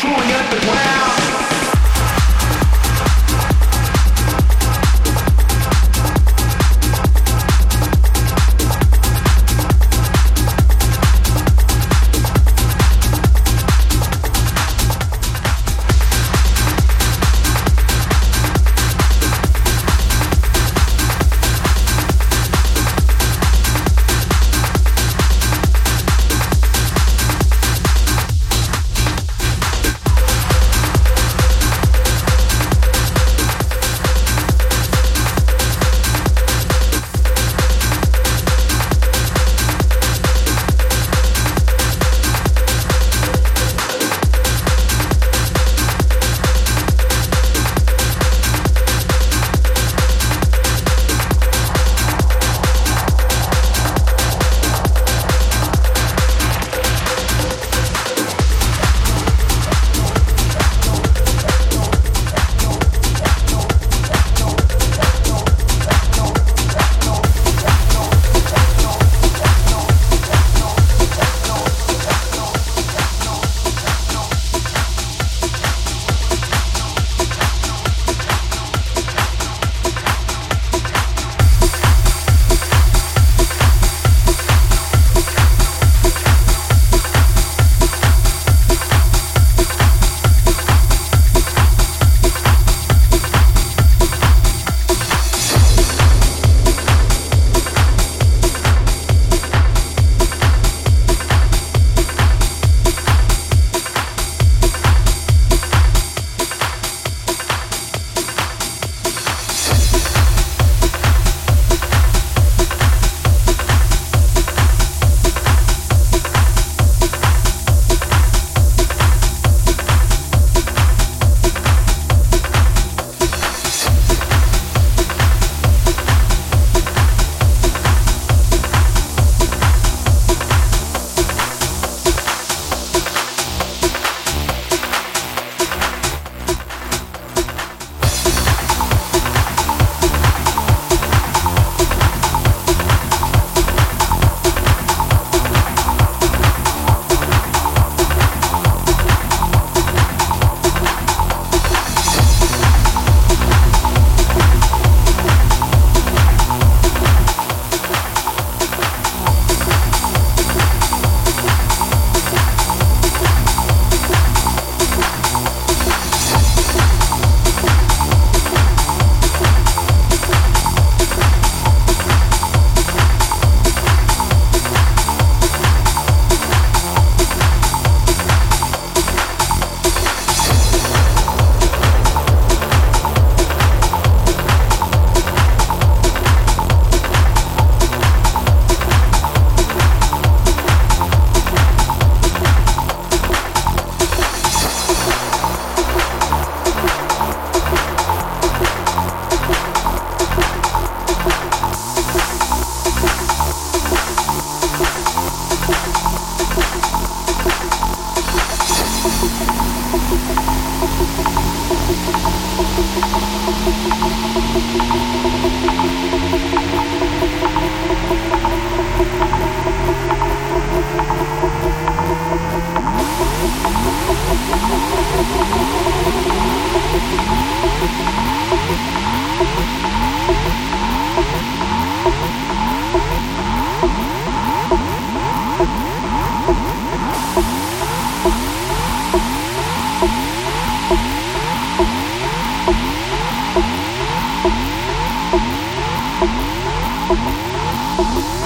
Chewing up the ground. Thank you.